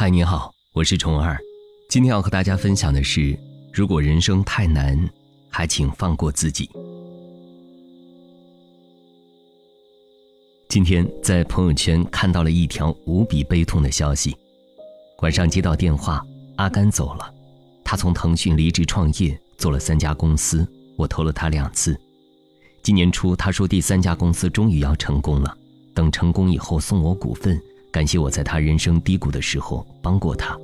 嗨，你好，我是虫儿。今天要和大家分享的是：如果人生太难，还请放过自己。今天在朋友圈看到了一条无比悲痛的消息：晚上接到电话，阿甘走了。他从腾讯离职创业，做了三家公司，我投了他两次。今年初，他说第三家公司终于要成功了，等成功以后送我股份。感谢我在他人生低谷的时候帮过他。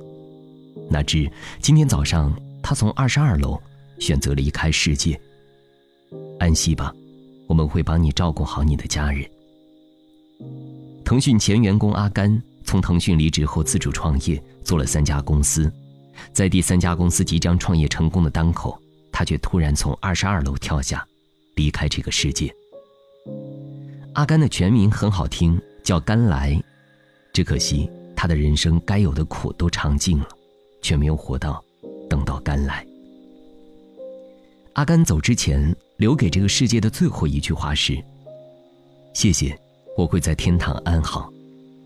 哪知今天早上他从二十二楼选择离开世界。安息吧，我们会帮你照顾好你的家人。腾讯前员工阿甘从腾讯离职后自主创业，做了三家公司，在第三家公司即将创业成功的当口，他却突然从二十二楼跳下，离开这个世界。阿甘的全名很好听，叫甘来。只可惜，他的人生该有的苦都尝尽了，却没有活到等到甘来。阿甘走之前留给这个世界的最后一句话是：“谢谢，我会在天堂安好。”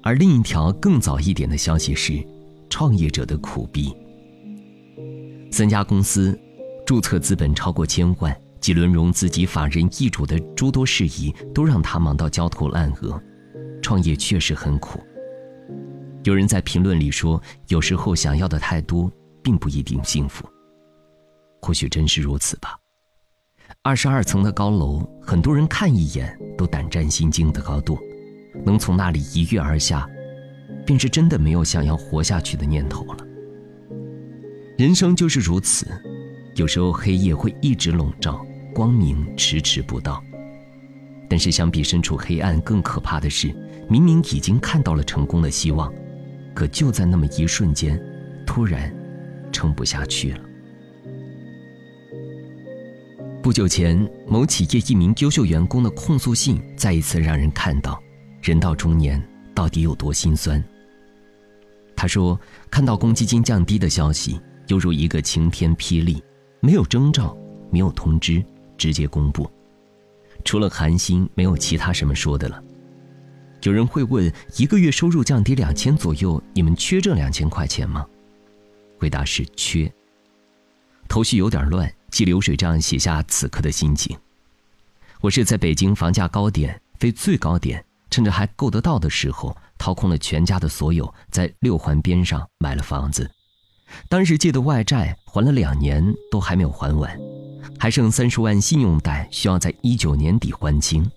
而另一条更早一点的消息是：创业者的苦逼。三家公司，注册资本超过千万，几轮融资及法人易主的诸多事宜，都让他忙到焦头烂额。创业确实很苦。有人在评论里说：“有时候想要的太多，并不一定幸福。”或许真是如此吧。二十二层的高楼，很多人看一眼都胆战心惊的高度，能从那里一跃而下，便是真的没有想要活下去的念头了。人生就是如此，有时候黑夜会一直笼罩，光明迟迟不到。但是相比身处黑暗，更可怕的是，明明已经看到了成功的希望。可就在那么一瞬间，突然撑不下去了。不久前，某企业一名优秀员工的控诉信，再一次让人看到，人到中年到底有多心酸。他说：“看到公积金降低的消息，犹如一个晴天霹雳，没有征兆，没有通知，直接公布，除了寒心，没有其他什么说的了。”有人会问：一个月收入降低两千左右，你们缺这两千块钱吗？回答是缺。头绪有点乱，记流水账写下此刻的心情。我是在北京房价高点、非最高点，趁着还够得到的时候，掏空了全家的所有，在六环边上买了房子。当时借的外债还了两年，都还没有还完，还剩三十万信用贷需要在一九年底还清。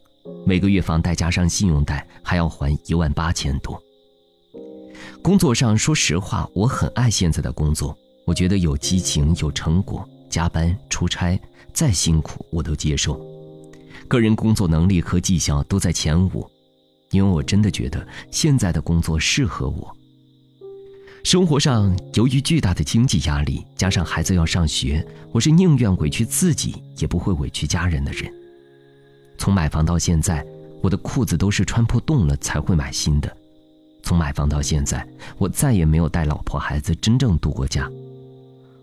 每个月房贷加上信用贷还要还一万八千多。工作上，说实话，我很爱现在的工作，我觉得有激情、有成果，加班、出差，再辛苦我都接受。个人工作能力和绩效都在前五，因为我真的觉得现在的工作适合我。生活上，由于巨大的经济压力，加上孩子要上学，我是宁愿委屈自己，也不会委屈家人的人。从买房到现在，我的裤子都是穿破洞了才会买新的。从买房到现在，我再也没有带老婆孩子真正度过假。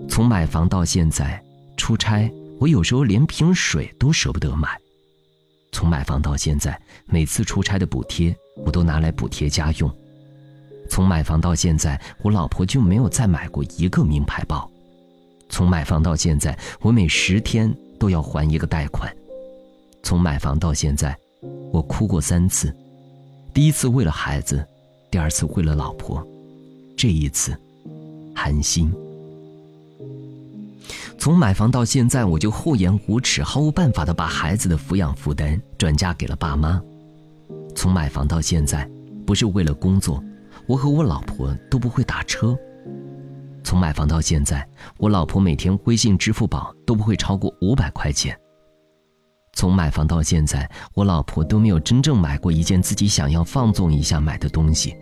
从买房到现在，出差我有时候连瓶水都舍不得买。从买房到现在，每次出差的补贴我都拿来补贴家用。从买房到现在，我老婆就没有再买过一个名牌包。从买房到现在，我每十天都要还一个贷款。从买房到现在，我哭过三次，第一次为了孩子，第二次为了老婆，这一次，寒心。从买房到现在，我就厚颜无耻、毫无办法的把孩子的抚养负担转嫁给了爸妈。从买房到现在，不是为了工作，我和我老婆都不会打车。从买房到现在，我老婆每天微信、支付宝都不会超过五百块钱。从买房到现在，我老婆都没有真正买过一件自己想要放纵一下买的东西，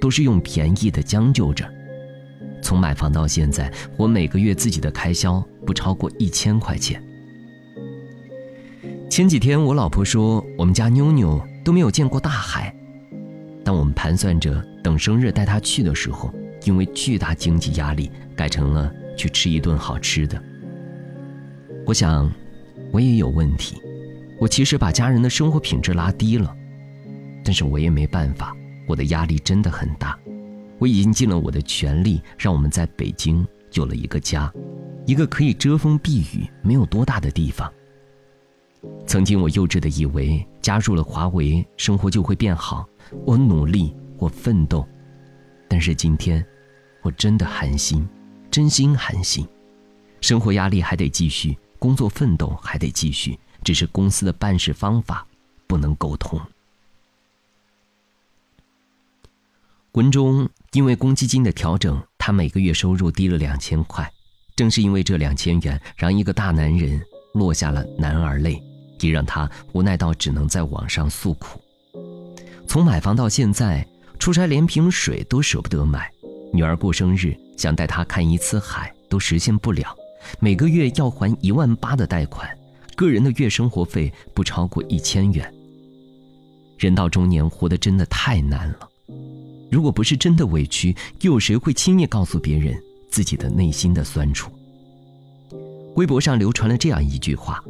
都是用便宜的将就着。从买房到现在，我每个月自己的开销不超过一千块钱。前几天我老婆说，我们家妞妞都没有见过大海。当我们盘算着等生日带她去的时候，因为巨大经济压力，改成了去吃一顿好吃的。我想，我也有问题。我其实把家人的生活品质拉低了，但是我也没办法，我的压力真的很大。我已经尽了我的全力，让我们在北京有了一个家，一个可以遮风避雨、没有多大的地方。曾经我幼稚的以为加入了华为，生活就会变好。我努力，我奋斗，但是今天，我真的寒心，真心寒心。生活压力还得继续，工作奋斗还得继续，只是公司的办事方法不能沟通。文中因为公积金的调整，他每个月收入低了两千块。正是因为这两千元，让一个大男人落下了男儿泪。也让他无奈到只能在网上诉苦。从买房到现在，出差连瓶水都舍不得买，女儿过生日想带她看一次海都实现不了，每个月要还一万八的贷款，个人的月生活费不超过一千元。人到中年，活得真的太难了。如果不是真的委屈，又有谁会轻易告诉别人自己的内心的酸楚？微博上流传了这样一句话。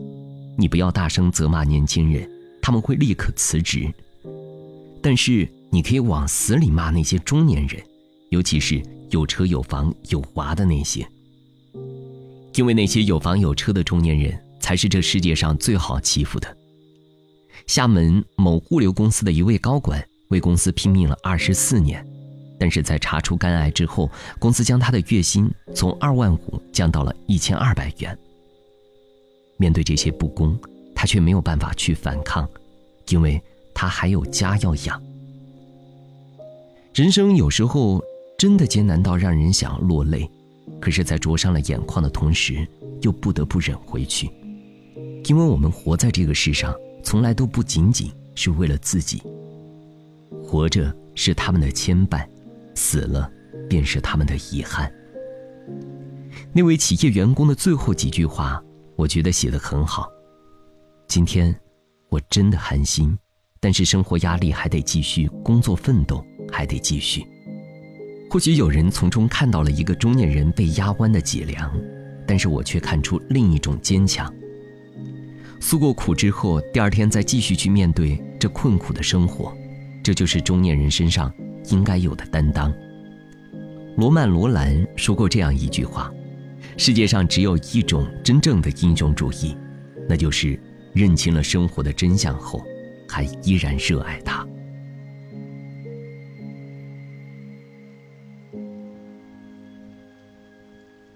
你不要大声责骂年轻人，他们会立刻辞职。但是你可以往死里骂那些中年人，尤其是有车有房有娃的那些。因为那些有房有车的中年人才是这世界上最好欺负的。厦门某物流公司的一位高管为公司拼命了二十四年，但是在查出肝癌之后，公司将他的月薪从二万五降到了一千二百元。面对这些不公，他却没有办法去反抗，因为他还有家要养。人生有时候真的艰难到让人想落泪，可是，在灼伤了眼眶的同时，又不得不忍回去，因为我们活在这个世上，从来都不仅仅是为了自己。活着是他们的牵绊，死了便是他们的遗憾。那位企业员工的最后几句话。我觉得写的很好。今天，我真的寒心，但是生活压力还得继续，工作奋斗还得继续。或许有人从中看到了一个中年人被压弯的脊梁，但是我却看出另一种坚强。诉过苦之后，第二天再继续去面对这困苦的生活，这就是中年人身上应该有的担当。罗曼·罗兰说过这样一句话。世界上只有一种真正的英雄主义，那就是认清了生活的真相后，还依然热爱它。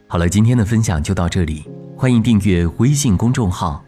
好了，今天的分享就到这里，欢迎订阅微信公众号“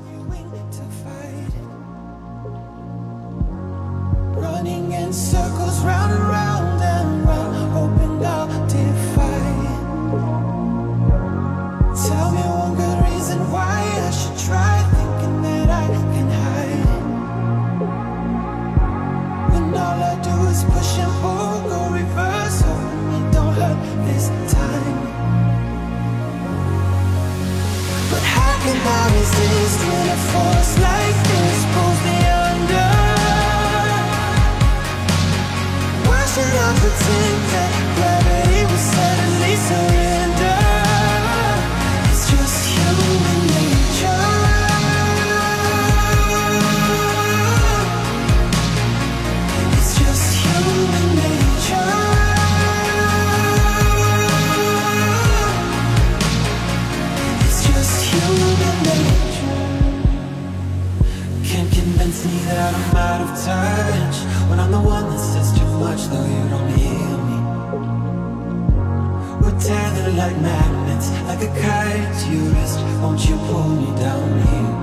Like magnets, like a kite to your wrist. Won't you pull me down here?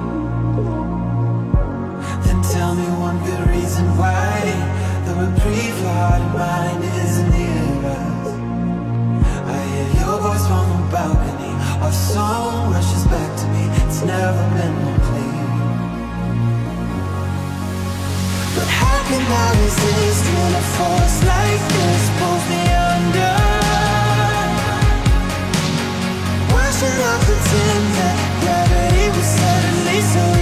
Then tell me one good reason why the reprieve for heart and mind isn't near us. I hear your voice from the balcony. Our song When a force like this pulls me under? should I pretend that gravity will suddenly surrender?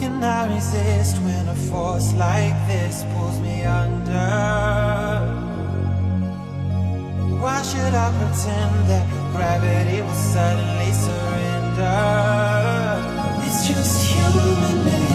can I resist when a force like this pulls me under? Why should I pretend that gravity will suddenly surrender? It's just human nature.